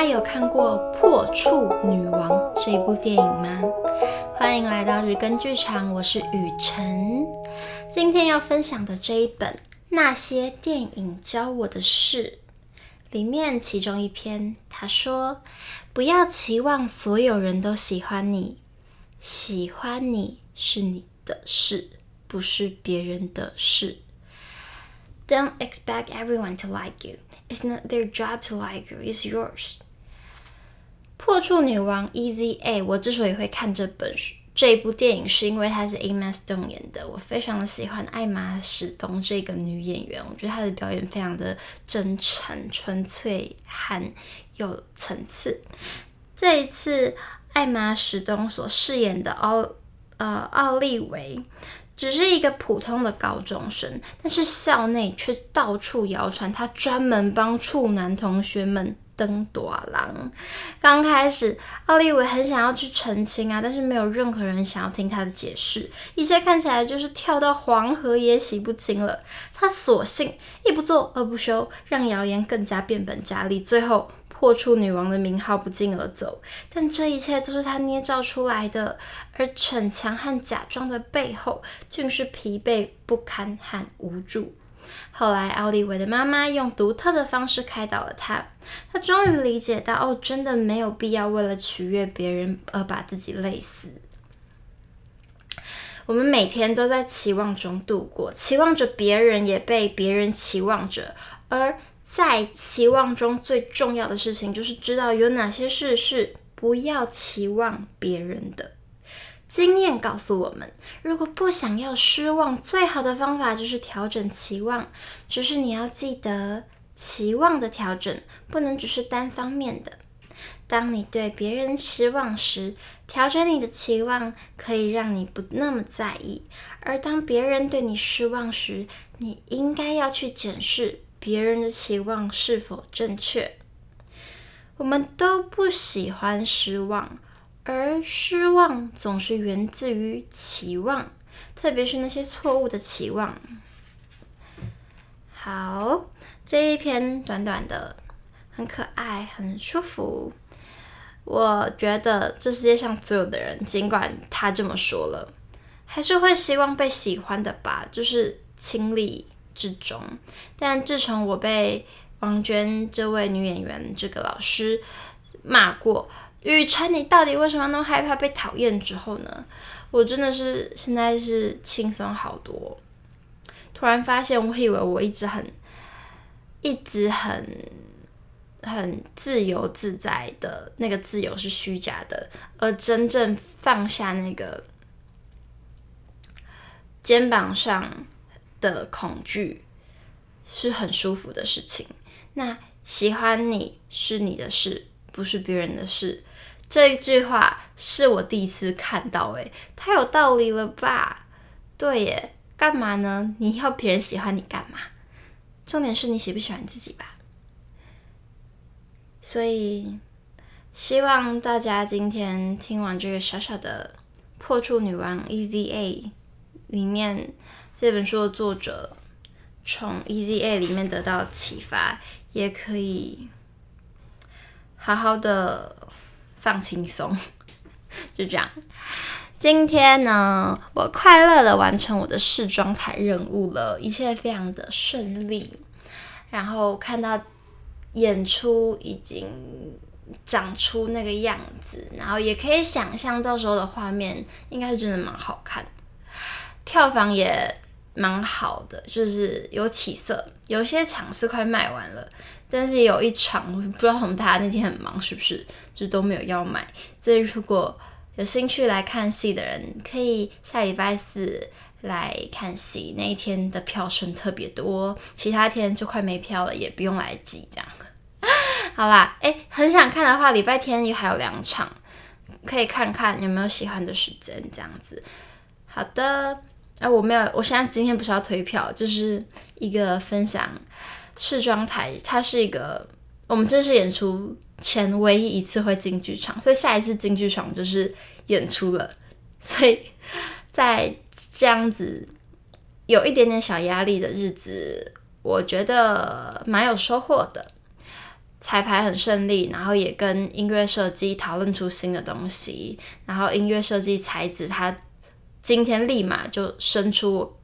家有看过《破处女王》这部电影吗？欢迎来到日更剧场，我是雨辰。今天要分享的这一本《那些电影教我的事》里面，其中一篇，他说：“不要期望所有人都喜欢你，喜欢你是你的事，不是别人的事。” Don't expect everyone to like you. It's not their job to like you. It's yours. 破处女王 Easy A，我之所以会看这本书这一部电影，是因为她是 Emma Stone 演的。我非常的喜欢艾玛史东这个女演员，我觉得她的表演非常的真诚、纯粹和有层次。这一次，艾玛史东所饰演的奥呃奥利维。只是一个普通的高中生，但是校内却到处谣传他专门帮处男同学们登大人。刚开始，奥利维很想要去澄清啊，但是没有任何人想要听他的解释，一切看起来就是跳到黄河也洗不清了。他索性一不做二不休，让谣言更加变本加厉，最后。破处女王的名号不胫而走，但这一切都是他捏造出来的，而逞强和假装的背后，竟是疲惫不堪和无助。后来，奥利维的妈妈用独特的方式开导了他，他终于理解到，哦，真的没有必要为了取悦别人而把自己累死。我们每天都在期望中度过，期望着别人也被别人期望着，而。在期望中最重要的事情，就是知道有哪些事是不要期望别人的。经验告诉我们，如果不想要失望，最好的方法就是调整期望。只是你要记得，期望的调整不能只是单方面的。当你对别人失望时，调整你的期望可以让你不那么在意；而当别人对你失望时，你应该要去检视。别人的期望是否正确？我们都不喜欢失望，而失望总是源自于期望，特别是那些错误的期望。好，这一篇短短的，很可爱，很舒服。我觉得这世界上所有的人，尽管他这么说了，还是会希望被喜欢的吧，就是情理之中，但自从我被王娟这位女演员这个老师骂过，雨辰，你到底为什么那么害怕被讨厌之后呢？我真的是现在是轻松好多。突然发现，我以为我一直很、一直很、很自由自在的那个自由是虚假的，而真正放下那个肩膀上。的恐惧是很舒服的事情。那喜欢你是你的事，不是别人的事。这一句话是我第一次看到，诶，太有道理了吧？对耶，干嘛呢？你要别人喜欢你干嘛？重点是你喜不喜欢自己吧。所以，希望大家今天听完这个小小的破处女王 Easy A 里面。这本书的作者从 Easy A 里面得到启发，也可以好好的放轻松，就这样。今天呢，我快乐的完成我的试妆台任务了，一切非常的顺利。然后看到演出已经长出那个样子，然后也可以想象到时候的画面，应该是真的蛮好看的，票房也。蛮好的，就是有起色。有些场是快卖完了，但是有一场不知道我们大家那天很忙，是不是就都没有要买。所以如果有兴趣来看戏的人，可以下礼拜四来看戏。那一天的票剩特别多，其他天就快没票了，也不用来挤这样。好啦，诶，很想看的话，礼拜天也还有两场，可以看看有没有喜欢的时间这样子。好的。哎、我没有，我现在今天不是要推票，就是一个分享试妆台，它是一个我们正式演出前唯一一次会进剧场，所以下一次进剧场就是演出了，所以在这样子有一点点小压力的日子，我觉得蛮有收获的。彩排很顺利，然后也跟音乐设计讨论出新的东西，然后音乐设计才子他今天立马就生出，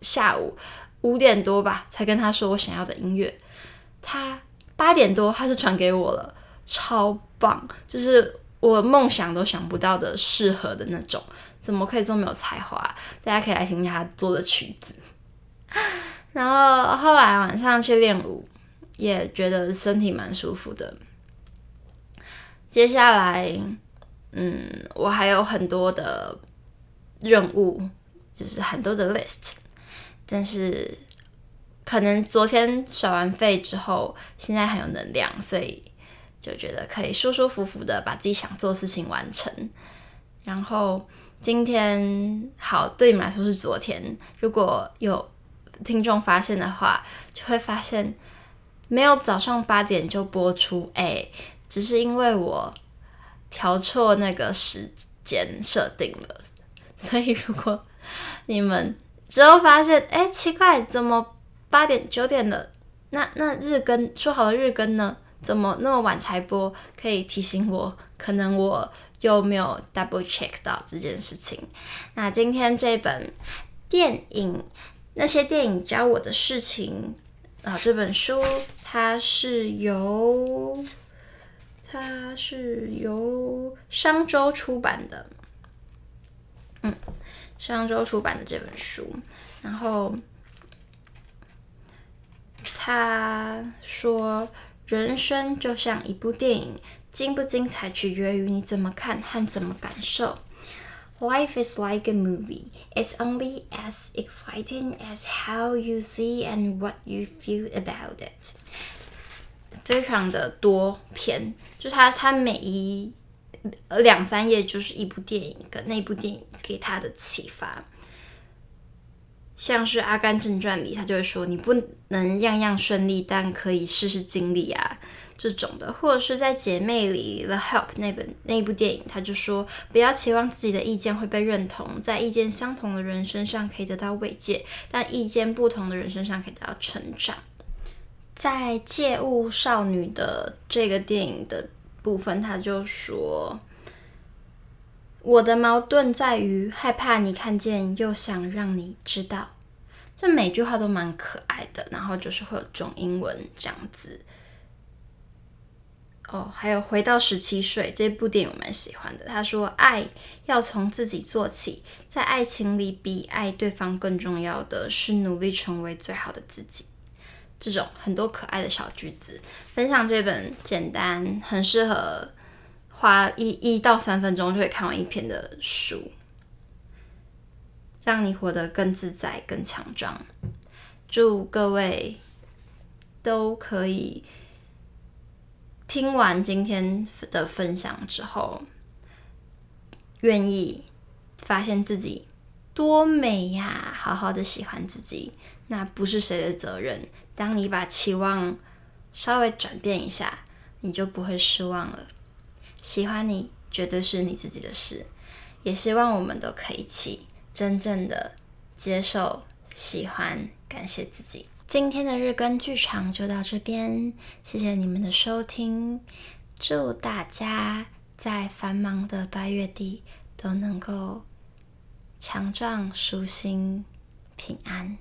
下午五点多吧才跟他说我想要的音乐，他八点多他就传给我了，超棒，就是我梦想都想不到的适合的那种，怎么可以这么有才华？大家可以来听听他做的曲子。然后后来晚上去练舞。也觉得身体蛮舒服的。接下来，嗯，我还有很多的任务，就是很多的 list。但是，可能昨天耍完废之后，现在很有能量，所以就觉得可以舒舒服服的把自己想做的事情完成。然后今天，好，对你们来说是昨天。如果有听众发现的话，就会发现。没有早上八点就播出，哎，只是因为我调错那个时间设定了，所以如果你们之后发现，哎，奇怪，怎么八点九点了？那那日更说好的日更呢？怎么那么晚才播？可以提醒我，可能我又没有 double check 到这件事情。那今天这本电影，那些电影教我的事情。啊，这本书它是由它是由商周出版的，嗯，上周出版的这本书。然后他说，人生就像一部电影，精不精彩取决于你怎么看和怎么感受。Life is like a movie. It's only as exciting as how you see and what you feel about it. 非常的多篇，就他他每一两三页就是一部电影，跟那部电影给他的启发。像是《阿甘正传》里，他就会说：“你不能样样顺利，但可以事事经历啊。”这种的，或者是在《姐妹》里，《The Help》那本那部电影，他就说不要期望自己的意见会被认同，在意见相同的人身上可以得到慰藉，但意见不同的人身上可以得到成长。在《借物少女》的这个电影的部分，他就说：“我的矛盾在于害怕你看见，又想让你知道。”这每句话都蛮可爱的，然后就是会有中英文这样子。哦，还有回到十七岁这部电影我蛮喜欢的。他说：“爱要从自己做起，在爱情里比爱对方更重要的是努力成为最好的自己。”这种很多可爱的小句子，分享这本简单、很适合花一一到三分钟就可以看完一篇的书，让你活得更自在、更强壮。祝各位都可以。听完今天的分享之后，愿意发现自己多美呀！好好的喜欢自己，那不是谁的责任。当你把期望稍微转变一下，你就不会失望了。喜欢你绝对是你自己的事，也希望我们都可以一起真正的接受、喜欢、感谢自己。今天的日更剧场就到这边，谢谢你们的收听，祝大家在繁忙的八月底都能够强壮、舒心、平安。